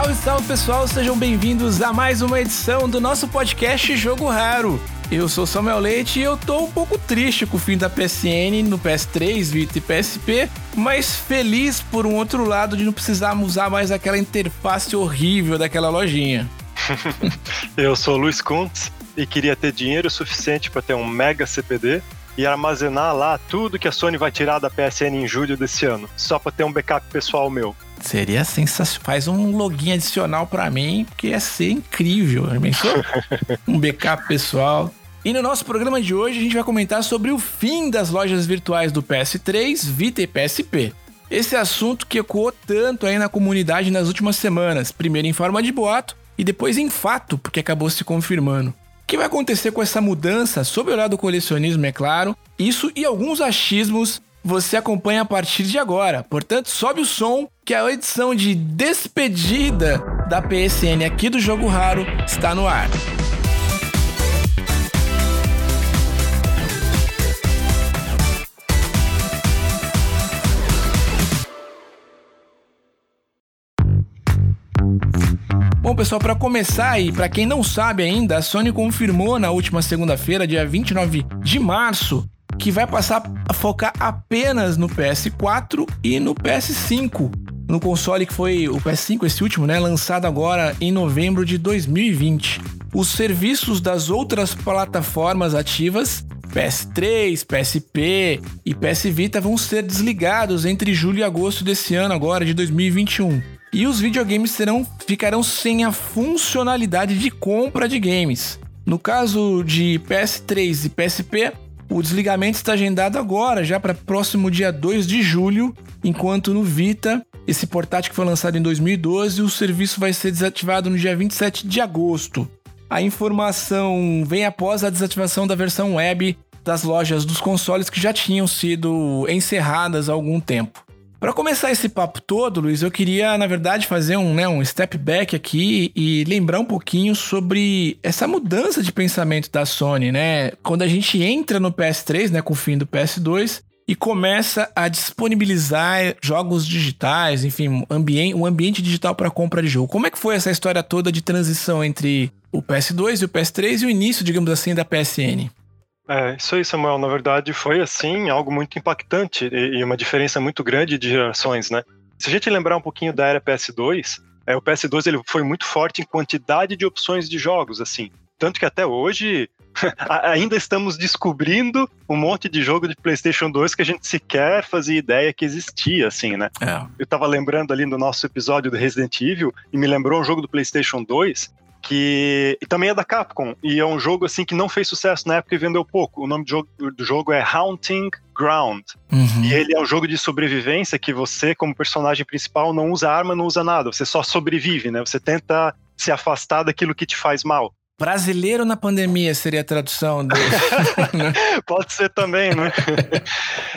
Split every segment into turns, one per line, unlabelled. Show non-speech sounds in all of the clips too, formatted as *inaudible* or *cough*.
Salve, salve pessoal, sejam bem-vindos a mais uma edição do nosso podcast Jogo Raro. Eu sou Samuel Leite e eu tô um pouco triste com o fim da PSN no PS3, Vita e PSP, mas feliz por um outro lado de não precisarmos usar mais aquela interface horrível daquela lojinha. *laughs*
eu sou Luiz Kuntz e queria ter dinheiro suficiente para ter um mega CPD e armazenar lá tudo que a Sony vai tirar da PSN em julho desse ano, só para ter um backup pessoal meu.
Seria sensacional. Faz um login adicional para mim, que ia ser incrível. um backup pessoal. E no nosso programa de hoje a gente vai comentar sobre o fim das lojas virtuais do PS3, Vita e PSP. Esse assunto que ecoou tanto aí na comunidade nas últimas semanas, primeiro em forma de boato e depois em fato, porque acabou se confirmando. O que vai acontecer com essa mudança, sob o lado do colecionismo, é claro, isso e alguns achismos você acompanha a partir de agora. Portanto, sobe o som que a edição de despedida da PSN aqui do Jogo Raro está no ar. Bom, pessoal, para começar e para quem não sabe ainda, a Sony confirmou na última segunda-feira, dia 29 de março, que vai passar a focar apenas no PS4 e no PS5. No console que foi o PS5, esse último, né, lançado agora em novembro de 2020. Os serviços das outras plataformas ativas PS3, PSP e PS Vita vão ser desligados entre julho e agosto desse ano agora de 2021. E os videogames serão, ficarão sem a funcionalidade de compra de games. No caso de PS3 e PSP, o desligamento está agendado agora, já para próximo dia 2 de julho, enquanto no Vita, esse portátil que foi lançado em 2012, o serviço vai ser desativado no dia 27 de agosto. A informação vem após a desativação da versão web das lojas dos consoles que já tinham sido encerradas há algum tempo. Para começar esse papo todo, Luiz, eu queria, na verdade, fazer um, né, um step back aqui e lembrar um pouquinho sobre essa mudança de pensamento da Sony, né? Quando a gente entra no PS3, né, com o fim do PS2, e começa a disponibilizar jogos digitais, enfim, um ambiente digital para compra de jogo. Como é que foi essa história toda de transição entre o PS2 e o PS3 e o início, digamos assim, da PSN?
É, isso aí, Samuel. Na verdade, foi assim algo muito impactante e, e, uma diferença muito grande de gerações, né? Se a gente lembrar um pouquinho da era PS2, é, o PS2 ele foi muito forte em quantidade de opções de jogos, assim. Tanto que até hoje *laughs* ainda estamos descobrindo um monte de jogo de PlayStation 2 que a gente sequer fazia ideia que existia, assim, né? É. Eu tava lembrando ali no nosso episódio do Resident Evil e me lembrou um jogo do PlayStation 2 que e também é da Capcom e é um jogo assim que não fez sucesso na época e vendeu pouco. O nome do jogo, do jogo é Haunting Ground uhum. e ele é um jogo de sobrevivência que você como personagem principal não usa arma, não usa nada, você só sobrevive, né? Você tenta se afastar daquilo que te faz mal.
Brasileiro na pandemia seria a tradução do... *laughs*
Pode ser também, né?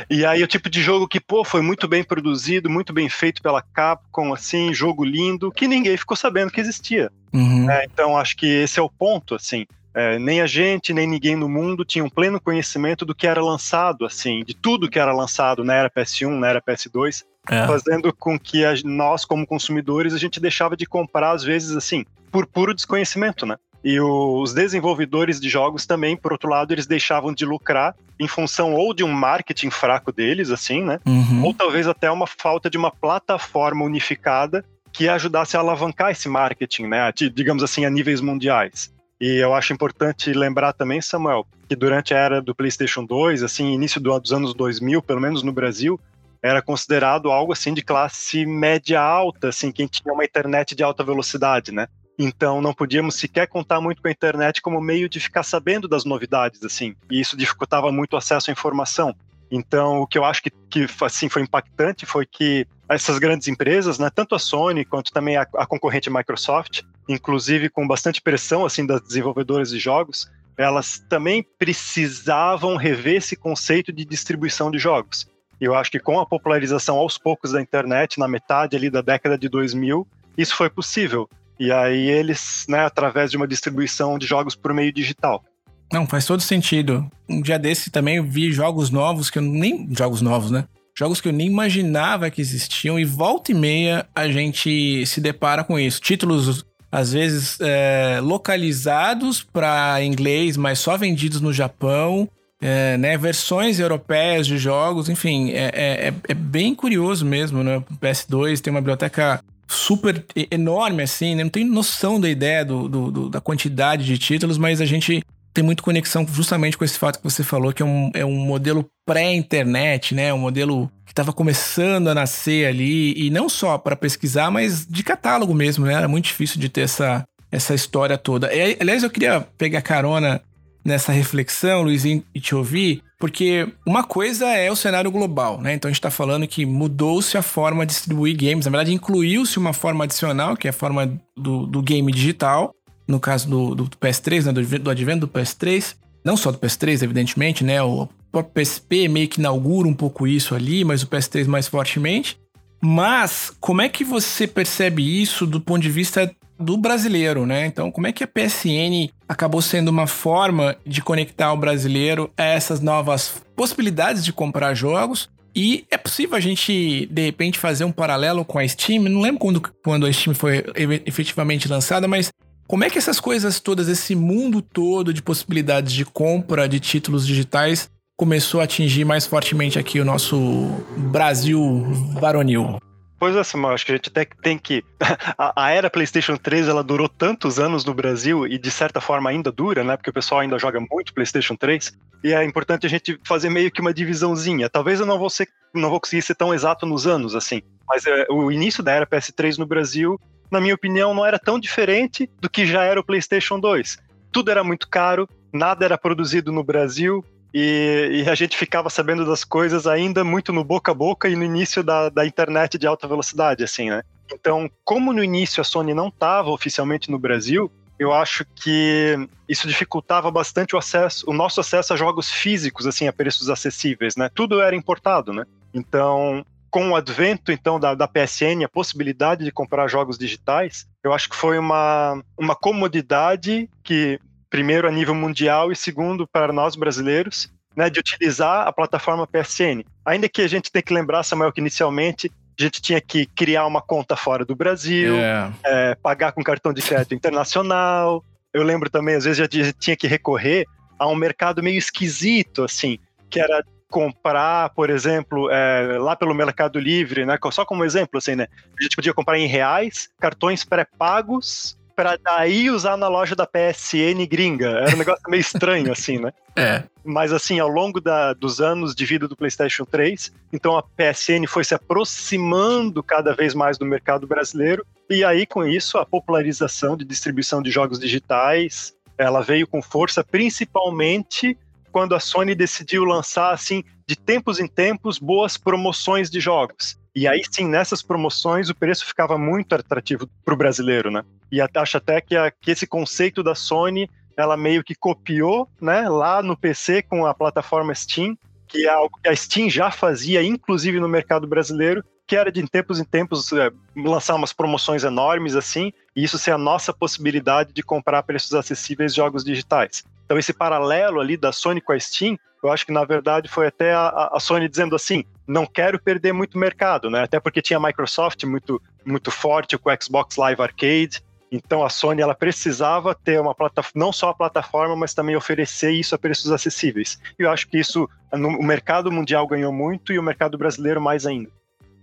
e aí o tipo de jogo que, pô, foi muito bem produzido, muito bem feito pela Capcom, assim, jogo lindo, que ninguém ficou sabendo que existia. Uhum. É, então acho que esse é o ponto, assim. É, nem a gente, nem ninguém no mundo tinha um pleno conhecimento do que era lançado, assim, de tudo que era lançado na era PS1, na era PS2, é. fazendo com que a, nós, como consumidores, a gente deixava de comprar, às vezes, assim, por puro desconhecimento, né? E os desenvolvedores de jogos também, por outro lado, eles deixavam de lucrar em função ou de um marketing fraco deles, assim, né? Uhum. Ou talvez até uma falta de uma plataforma unificada que ajudasse a alavancar esse marketing, né? Digamos assim, a níveis mundiais. E eu acho importante lembrar também, Samuel, que durante a era do PlayStation 2, assim, início dos anos 2000, pelo menos no Brasil, era considerado algo assim de classe média alta, assim, quem tinha uma internet de alta velocidade, né? Então não podíamos sequer contar muito com a internet como meio de ficar sabendo das novidades, assim. E isso dificultava muito o acesso à informação. Então, o que eu acho que, que assim, foi impactante foi que essas grandes empresas, né, tanto a Sony quanto também a, a concorrente Microsoft, inclusive com bastante pressão assim das desenvolvedoras de jogos, elas também precisavam rever esse conceito de distribuição de jogos. E eu acho que com a popularização aos poucos da internet, na metade ali da década de 2000, isso foi possível. E aí eles, né, através de uma distribuição de jogos por meio digital.
Não, faz todo sentido. Um dia desse também eu vi jogos novos, que eu nem. Jogos novos, né? jogos que eu nem imaginava que existiam, e volta e meia a gente se depara com isso. Títulos, às vezes, é, localizados para inglês, mas só vendidos no Japão. É, né, versões europeias de jogos, enfim, é, é, é, é bem curioso mesmo, né? O PS2 tem uma biblioteca super enorme, assim, né? Não tem noção da ideia do, do, do, da quantidade de títulos, mas a gente tem muito conexão justamente com esse fato que você falou, que é um, é um modelo pré-internet, né? Um modelo que estava começando a nascer ali, e não só para pesquisar, mas de catálogo mesmo, né? Era muito difícil de ter essa, essa história toda. E, aliás, eu queria pegar carona nessa reflexão, Luizinho, e te ouvir, porque uma coisa é o cenário global, né? Então a gente está falando que mudou-se a forma de distribuir games, na verdade incluiu-se uma forma adicional, que é a forma do, do game digital, no caso do, do PS3, né? do, do advento do PS3, não só do PS3, evidentemente, né? O próprio PSP meio que inaugura um pouco isso ali, mas o PS3 mais fortemente. Mas como é que você percebe isso do ponto de vista do brasileiro, né? Então, como é que a PSN acabou sendo uma forma de conectar o brasileiro a essas novas possibilidades de comprar jogos? E é possível a gente, de repente, fazer um paralelo com a Steam? Não lembro quando, quando a Steam foi efetivamente lançada, mas como é que essas coisas todas, esse mundo todo de possibilidades de compra de títulos digitais, começou a atingir mais fortemente aqui o nosso Brasil varonil?
Pois é, Samuel, acho que a gente até tem que. *laughs* A, a, era PlayStation 3 ela durou tantos anos no Brasil e de certa forma ainda dura, né? Porque o pessoal ainda joga muito PlayStation 3. E é importante a gente fazer meio que uma divisãozinha. Talvez eu não vou, ser, não vou conseguir ser tão exato nos anos, assim. Mas é, o início da era PS3 no Brasil, na minha opinião, não era tão diferente do que já era o PlayStation 2. Tudo era muito caro, nada era produzido no Brasil, e, e, a gente ficava sabendo das coisas ainda muito no boca a boca e no início da, da internet de alta velocidade, assim, né? Então, como no início a Sony não estava oficialmente no Brasil, eu acho que isso dificultava bastante o acesso, o nosso acesso a jogos físicos, assim, a preços acessíveis, né? Tudo era importado, né? Então, com o advento, então, da, da PSN, a possibilidade de comprar jogos digitais, eu acho que foi uma, uma comodidade que primeiro a nível mundial e segundo para nós brasileiros, né, de utilizar a plataforma PSN. Ainda que a gente tenha que lembrar, Samuel, que inicialmente a gente tinha que criar uma conta fora do Brasil, é. É, pagar com cartão de crédito internacional. Eu lembro também, às vezes, a gente tinha que recorrer a um mercado meio esquisito, assim, que era comprar, por exemplo, é, lá pelo Mercado Livre, né? Só como exemplo, assim, né? A gente podia comprar em reais, cartões pré-pagos para daí usar na loja da PSN gringa. Era um negócio meio estranho, *laughs* assim, né?
É.
Mas, assim, ao longo da, dos anos de vida do PlayStation 3, então a PSN foi se aproximando cada vez mais do mercado brasileiro. E aí, com isso, a popularização de distribuição de jogos digitais ela veio com força, principalmente quando a Sony decidiu lançar, assim, de tempos em tempos, boas promoções de jogos. E aí sim, nessas promoções, o preço ficava muito atrativo para o brasileiro, né? E acho até que, a, que esse conceito da Sony, ela meio que copiou, né, lá no PC com a plataforma Steam, que é algo que a Steam já fazia, inclusive no mercado brasileiro, que era de tempos em tempos é, lançar umas promoções enormes assim, e isso ser a nossa possibilidade de comprar a preços acessíveis jogos digitais. Então esse paralelo ali da Sony com a Steam, eu acho que na verdade foi até a, a Sony dizendo assim, não quero perder muito mercado, né? Até porque tinha a Microsoft muito muito forte com o Xbox Live Arcade, então a Sony ela precisava ter uma plataforma, não só a plataforma, mas também oferecer isso a preços acessíveis. E eu acho que isso o mercado mundial ganhou muito e o mercado brasileiro mais ainda.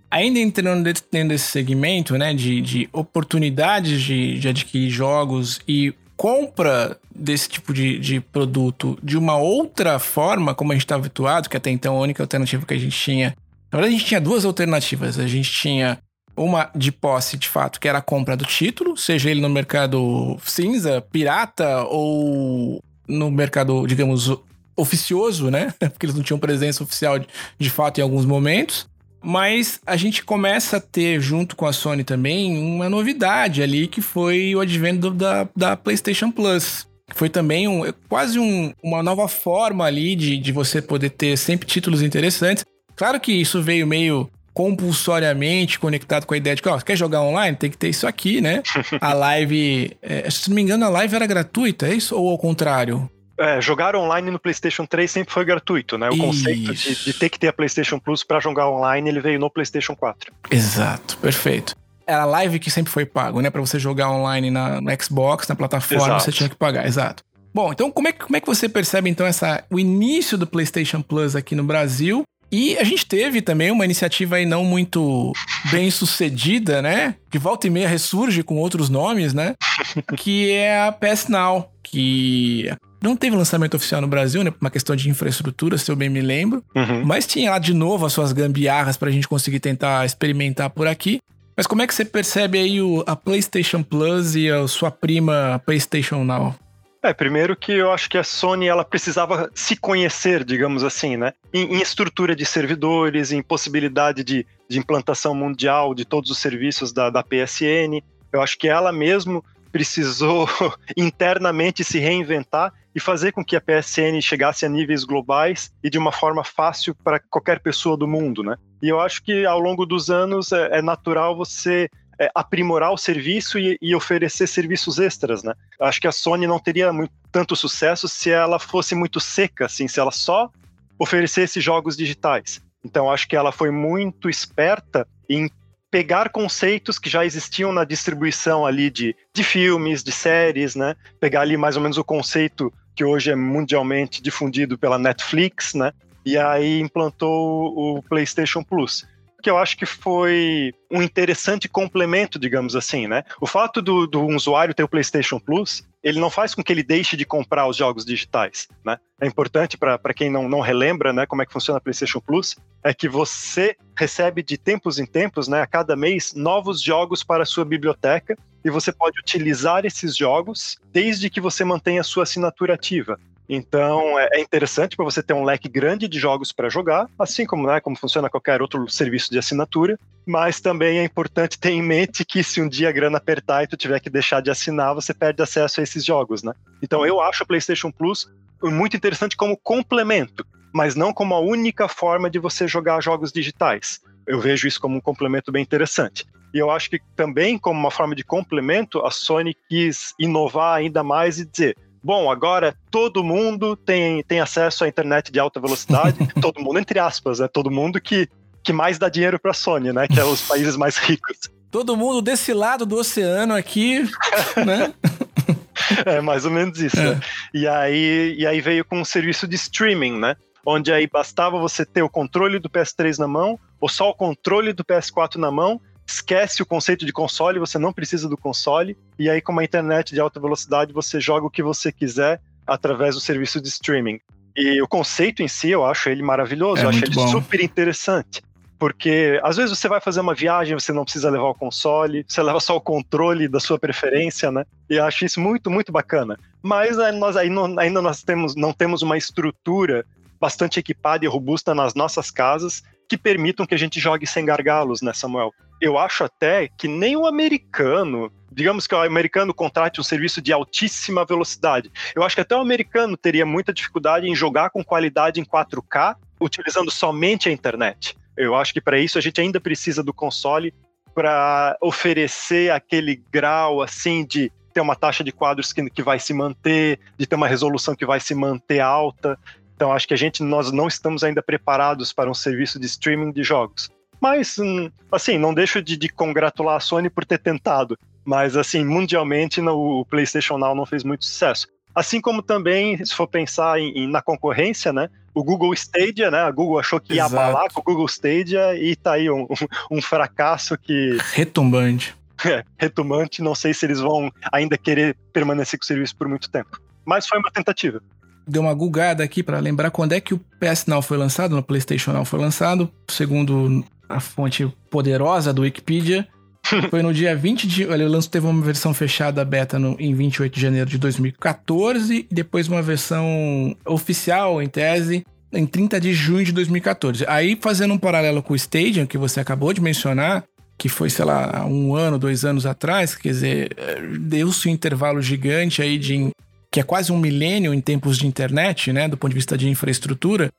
Ainda entrando dentro desse segmento, né, de, de oportunidades de, de adquirir jogos e compra desse tipo de, de produto de uma outra forma, como a gente está habituado, que até então a única alternativa que a gente tinha. Na verdade, a gente tinha duas alternativas. A gente tinha uma de posse, de fato, que era a compra do título, seja ele no mercado cinza, pirata ou no mercado, digamos, oficioso, né? *laughs* Porque eles não tinham presença oficial de, de fato em alguns momentos. Mas a gente começa a ter, junto com a Sony também, uma novidade ali, que foi o advento da, da PlayStation Plus. Foi também um, quase um, uma nova forma ali de, de você poder ter sempre títulos interessantes. Claro que isso veio meio compulsoriamente conectado com a ideia de que, ó, quer jogar online? Tem que ter isso aqui, né? *laughs* A live, é, se não me engano, a live era gratuita, é isso? Ou ao contrário?
é, jogar online no PlayStation 3 sempre foi gratuito, né? O Isso. conceito de, de, ter que ter a PlayStation Plus para jogar online, ele veio no PlayStation 4.
Exato, perfeito. Era a live que sempre foi pago, né? Para você jogar online na, no Xbox, na plataforma, exato. você tinha que pagar, exato. Bom, então como é, como é que você percebe então essa, o início do PlayStation Plus aqui no Brasil e a gente teve também uma iniciativa aí não muito bem sucedida, né? Que volta e meia ressurge com outros nomes, né? *laughs* Que é a PS Now, que não teve lançamento oficial no Brasil, né? Por uma questão de infraestrutura, se eu bem me lembro. Uhum. Mas tinha lá de novo as suas gambiarras pra gente conseguir tentar experimentar por aqui. Mas como é que você percebe aí o, a PlayStation Plus e a sua prima PlayStation Now?
É, primeiro que eu acho que a Sony ela precisava se conhecer, digamos assim, né? Em, em estrutura de servidores, em possibilidade de, de, implantação mundial de todos os serviços da, da PSN. Eu acho que ela mesmo precisou *laughs* internamente se reinventar e fazer com que a PSN chegasse a níveis globais e de uma forma fácil para qualquer pessoa do mundo, né? E eu acho que ao longo dos anos é, é natural você é, aprimorar o serviço e, e, oferecer serviços extras, né? Acho que a Sony não teria muito, tanto sucesso se ela fosse muito seca, assim, se ela só oferecesse jogos digitais. Então acho que ela foi muito esperta em pegar conceitos que já existiam na distribuição ali de, de filmes, de séries, né? Pegar ali mais ou menos o conceito que hoje é mundialmente difundido pela Netflix, né? E aí implantou o PlayStation Plus que eu acho que foi um interessante complemento, digamos assim, né? O fato do, do usuário ter o PlayStation Plus, ele não faz com que ele deixe de comprar os jogos digitais, né? É importante para quem não, não relembra, né, como é que funciona a PlayStation Plus, é que você recebe de tempos em tempos, né, a cada mês, novos jogos para a sua biblioteca e você pode utilizar esses jogos desde que você mantenha a sua assinatura ativa. Então é, é interessante para você ter um leque grande de jogos para jogar, assim como, né, como funciona qualquer outro serviço de assinatura. Mas também é importante ter em mente que se um dia a grana apertar e tu tiver que deixar de assinar, você perde acesso a esses jogos, né? Então eu acho a PlayStation Plus muito interessante como complemento, mas não como a única forma de você jogar jogos digitais. Eu vejo isso como um complemento bem interessante. E eu acho que também, como uma forma de complemento, a Sony quis inovar ainda mais e dizer: bom, agora todo mundo tem, tem acesso à internet de alta velocidade, *laughs* todo mundo entre aspas, né? Todo mundo que, que mais dá dinheiro para a Sony, né? Que é os países mais ricos.
Todo mundo desse lado do oceano aqui, *laughs* né?
É mais ou menos isso. É. Né? E, aí, e aí veio com um serviço de streaming, né? Onde aí bastava você ter o controle do PS3 na mão, ou só o controle do PS4 na mão, esquece o conceito de console, você não precisa do console, e aí com uma internet de alta velocidade você joga o que você quiser através do serviço de streaming. E o conceito em si, eu acho ele maravilhoso, é eu acho ele bom. super interessante. Porque às vezes você vai fazer uma viagem, você não precisa levar o console, você leva só o controle da sua preferência, né? E eu acho isso muito, muito bacana. Mas nós ainda nós temos, não temos uma estrutura bastante equipada e robusta nas nossas casas que permitam que a gente jogue sem gargalos, né, Samuel? Eu acho até que nem o americano, digamos que o americano contrate um serviço de altíssima velocidade. Eu acho que até o americano teria muita dificuldade em jogar com qualidade em 4K utilizando somente a internet. Eu acho que para isso a gente ainda precisa do console para oferecer aquele grau assim de ter uma taxa de quadros que, que vai se manter, de ter uma resolução que vai se manter alta. Então acho que a gente nós não estamos ainda preparados para um serviço de streaming de jogos. Mas hum, assim, não deixo de, de congratular a Sony por ter tentado. Mas assim, mundialmente no, o PlayStation Now não fez muito sucesso. Assim como também, se for pensar em, em, na concorrência, né? O Google Stadia, né? A Google achou que ia Exato. abalar com o Google Stadia e tá aí um, um, um fracasso que.
Retumbante.
É, retumbante. Não sei se eles vão ainda querer permanecer com o serviço por muito tempo. Mas foi uma tentativa
deu uma gulgada aqui para lembrar quando é que o PS Now foi lançado, no PlayStation Now foi lançado, segundo a fonte poderosa do Wikipedia. *laughs* foi no dia 20 de. Olha, o lance teve uma versão fechada beta no, em 28 de janeiro de 2014 e depois uma versão oficial, em tese, em 30 de junho de 2014. Aí, fazendo um paralelo com o Stadium, que você acabou de mencionar, que foi, sei lá, um ano, dois anos atrás, quer dizer, deu-se um intervalo gigante aí de que é quase um milênio em tempos de internet, né, do ponto de vista de infraestrutura,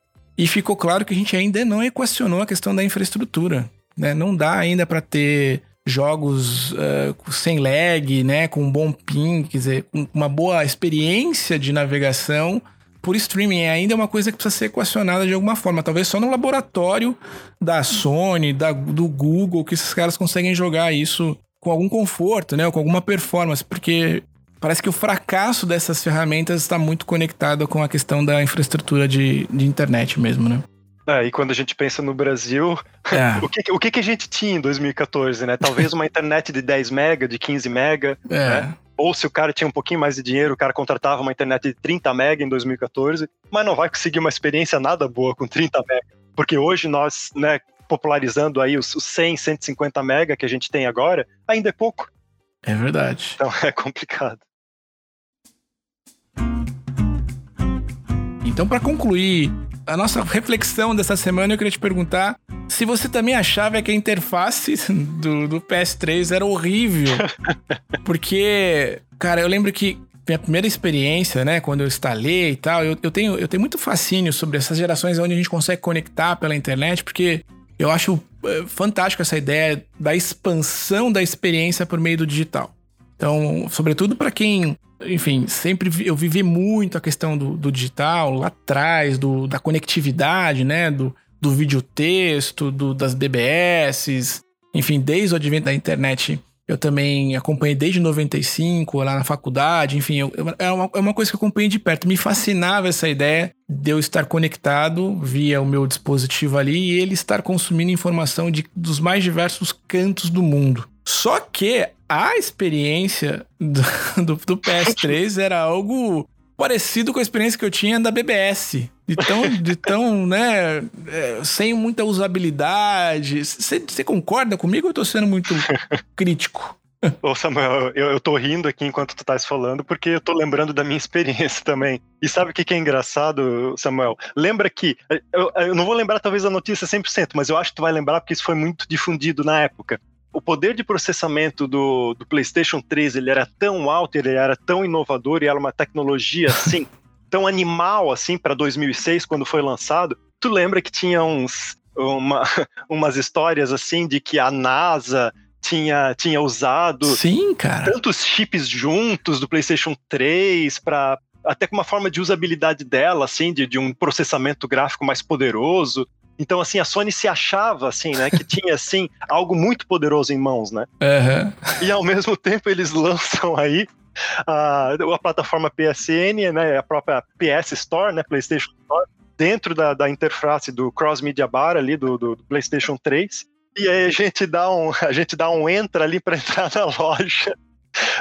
e ficou claro que a gente ainda não equacionou a questão da infraestrutura. Né? Não dá ainda para ter jogos uh, sem lag, né, com um bom ping, quer dizer, com uma boa experiência de navegação por streaming. Ainda é uma coisa que precisa ser equacionada de alguma forma. Talvez só no laboratório da Sony, da, do Google, que esses caras conseguem jogar isso com algum conforto, né, ou com alguma performance, porque parece que o fracasso dessas ferramentas está muito conectado com a questão da infraestrutura de, de internet mesmo, né?
É, e quando a gente pensa no Brasil, *laughs* é. o, que, o que, que a gente tinha em 2014, né? Talvez uma internet de 10 mega, de 15 mega, é. né? Ou se o cara tinha um pouquinho mais de dinheiro, o cara contratava uma internet de 30 mega em 2014, mas não vai conseguir uma experiência nada boa com 30 mega. Porque hoje nós, né, popularizando aí os 100, 150 mega que a gente tem agora, ainda é pouco.
É verdade.
Então *laughs* é complicado.
Então, para concluir a nossa reflexão dessa semana, eu queria te perguntar se você também achava que a interface *laughs* do, do PS3 era horrível. *laughs* Porque, cara, eu lembro que minha primeira experiência, né, quando eu instalei e tal, eu, eu, tenho, eu tenho muito fascínio sobre essas gerações onde a gente consegue conectar pela internet, porque eu acho é, fantástico essa ideia da expansão da experiência por meio do digital. Então, sobretudo para quem enfim, sempre eu vivi muito a questão do, do digital lá atrás, do, da conectividade, né? Do, do videotexto, do, das BBS, enfim, desde o advento da internet. Eu também acompanhei desde 95, lá na faculdade, enfim, eu, eu, é, uma, é uma coisa que eu acompanhei de perto. Me fascinava essa ideia de eu estar conectado via o meu dispositivo ali e ele estar consumindo informação de, dos mais diversos cantos do mundo. Só que a experiência do, *laughs* do, do PS3 era algo parecido com a experiência que eu tinha da BBS. De tão, de tão né, é, sem muita usabilidade. Você concorda comigo ou eu tô sendo muito *laughs* crítico?
Ô Samuel, eu, eu tô rindo aqui enquanto tu estás falando, porque eu tô lembrando da minha *laughs* experiência também. E sabe o que, que é engraçado, Samuel? Lembra que, eu, eu não vou lembrar talvez a notícia 100%, mas eu acho que tu vai lembrar porque isso foi muito difundido na época o poder de processamento do, do, PlayStation 3 ele era tão alto, ele era tão inovador e era uma tecnologia *laughs* assim, tão animal assim para 2006 quando foi lançado. Tu lembra que tinha uns uma, *laughs* umas histórias assim de que a NASA tinha, tinha usado
Sim, cara.
tantos chips juntos do PlayStation 3 para até com uma forma de usabilidade dela, assim, de, de um processamento gráfico mais poderoso. Então, assim, a Sony se achava, assim, né, que tinha, assim, *laughs* algo muito poderoso em mãos, né?
Uhum.
E ao mesmo tempo eles lançam aí a, a plataforma PSN, né, a própria PS Store, né, PlayStation Store, dentro da, da interface do Cross Media Bar ali do, do, do PlayStation 3. E aí a gente dá um, *laughs* a gente dá um entra ali para entrar na loja.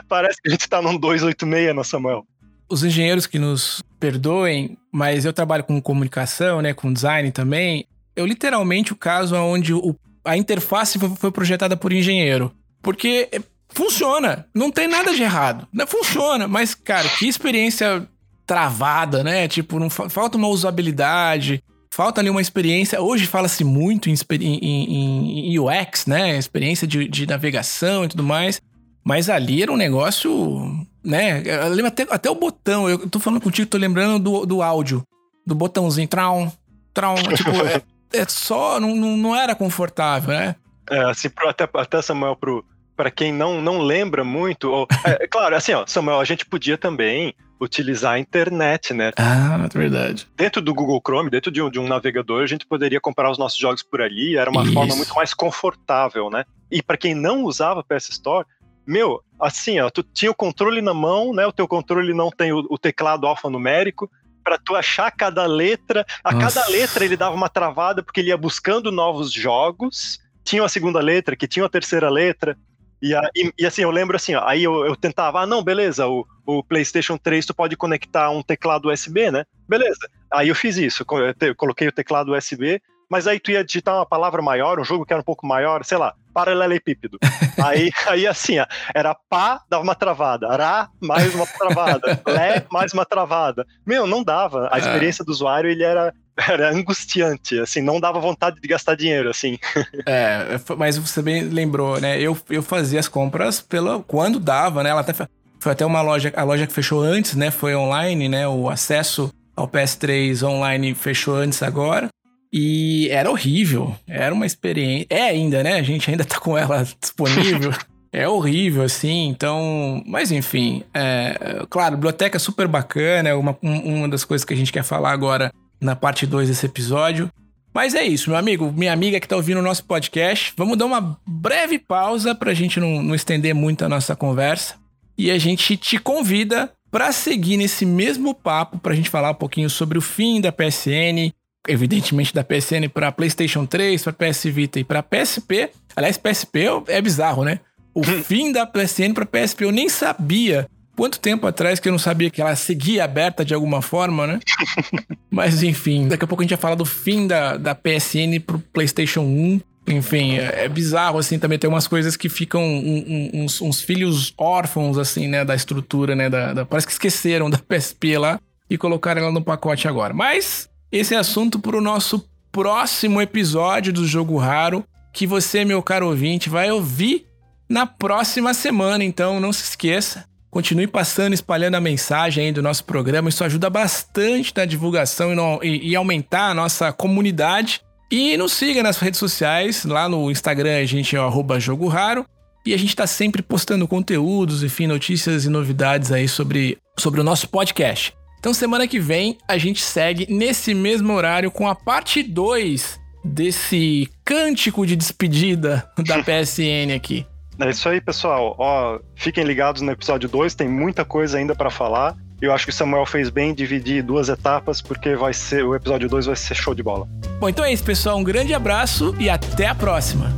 Parece que a gente tá num 286, né, Samuel?
Os engenheiros que nos perdoem, mas eu trabalho com comunicação, né, com design também eu literalmente o caso onde o, a interface foi, projetada por engenheiro. Porque é, funciona, não tem nada de errado. Funciona, mas, cara, que experiência travada, né? Tipo, não falta uma usabilidade, falta ali uma experiência. Hoje fala-se muito em, em, em, UX, né? Experiência de, de, navegação e tudo mais. Mas ali era um negócio, né? Eu lembro até, até o botão. Eu tô falando contigo, tô lembrando do, do áudio. Do botãozinho, traum, traum. Tipo, é, é só, não, não era confortável, né?
É, assim, até, até Samuel, pro, para quem não, não lembra muito, ou, é, é, claro, assim, ó, Samuel, a gente podia também utilizar a internet, né?
Ah, verdade.
Dentro do Google Chrome, dentro de um, de um navegador, a gente poderia comprar os nossos jogos por ali, era uma Isso. forma muito mais confortável, né? E para quem não usava PS Store, meu, assim, ó, tu tinha o controle na mão, né? O teu controle não tem o, o teclado alfanumérico, para tu achar cada letra. A Nossa. cada letra ele dava uma travada porque ele ia buscando novos jogos. Tinha a segunda letra, que tinha a terceira letra. E, e, e assim, eu lembro assim, ó, aí eu, eu, tentava, ah, não, beleza, o, o PlayStation 3 tu pode conectar um teclado USB, né? Beleza. Aí eu fiz isso, eu coloquei o teclado USB, mas aí tu ia digitar uma palavra maior, um jogo que era um pouco maior, sei lá, paralelepípedo. aí, *laughs* aí assim, ó, era pá, dava uma travada, rá, mais uma travada, lé, mais uma travada. Meu, não dava. A é. experiência do usuário, ele era era angustiante, assim, não dava vontade de gastar dinheiro, assim.
É, mas você bem lembrou, né? Eu, eu fazia as compras pela quando dava, né? Ela até foi até uma loja, a loja que fechou antes, né? Foi online, né? O acesso ao PS3 online fechou antes agora. E era horrível. Era uma experiência. É ainda, né? A gente ainda tá com ela disponível. *laughs* é horrível, assim. Então. Mas enfim. É... Claro, biblioteca super bacana. É uma, uma das coisas que a gente quer falar agora na parte 2 desse episódio. Mas é isso, meu amigo, minha amiga que tá ouvindo o nosso podcast. Vamos dar uma breve pausa pra gente não, não estender muito a nossa conversa. E a gente te convida para seguir nesse mesmo papo, para a gente falar um pouquinho sobre o fim da PSN, evidentemente da PSN para PlayStation 3, para PS Vita e para PSP. Aliás, PSP é bizarro, né? O hum. fim da PSN para PSP eu nem sabia. Quanto tempo atrás que eu não sabia que ela seguia aberta de alguma forma, né? *laughs* Mas enfim, daqui a pouco a gente vai falar do fim da, da PSN pro PlayStation 1. Enfim, é, é bizarro, assim, também tem umas coisas que ficam um, um, uns, uns, filhos órfãos, assim, né, da estrutura, né, da, da, parece que esqueceram da PSP lá e colocaram ela no pacote agora. Mas esse é assunto para o nosso próximo episódio do Jogo Raro, que você, meu caro ouvinte, vai ouvir na próxima semana. Então não se esqueça, continue passando, espalhando a mensagem aí do nosso programa. Isso ajuda bastante na divulgação e, no, e, e aumentar a nossa comunidade. E nos siga nas redes sociais, lá no Instagram a gente é o Jogo Raro. E a gente está sempre postando conteúdos, enfim, notícias e novidades aí sobre, sobre o nosso podcast. Então, semana que vem, a gente segue nesse mesmo horário com a parte 2 desse cântico de despedida da *laughs* PSN aqui.
É isso aí, pessoal. Ó, fiquem ligados no episódio 2, tem muita coisa ainda para falar. Eu acho que o Samuel fez bem dividir duas etapas, porque vai ser o episódio 2 vai ser show de bola.
Bom, então é isso, pessoal. Um grande abraço e até a próxima.